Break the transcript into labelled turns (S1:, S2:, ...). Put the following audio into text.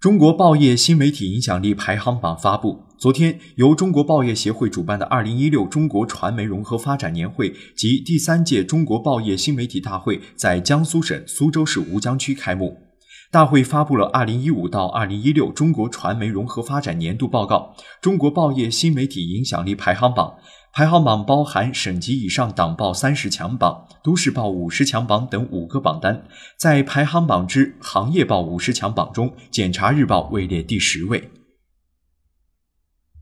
S1: 中国报业新媒体影响力排行榜发布。昨天，由中国报业协会主办的二零一六中国传媒融合发展年会及第三届中国报业新媒体大会在江苏省苏州市吴江区开幕。大会发布了二零一五到二零一六中国传媒融合发展年度报告《中国报业新媒体影响力排行榜》。排行榜包含省级以上党报三十强榜、都市报五十强榜等五个榜单。在排行榜之行业报五十强榜中，检察日报位列第十位。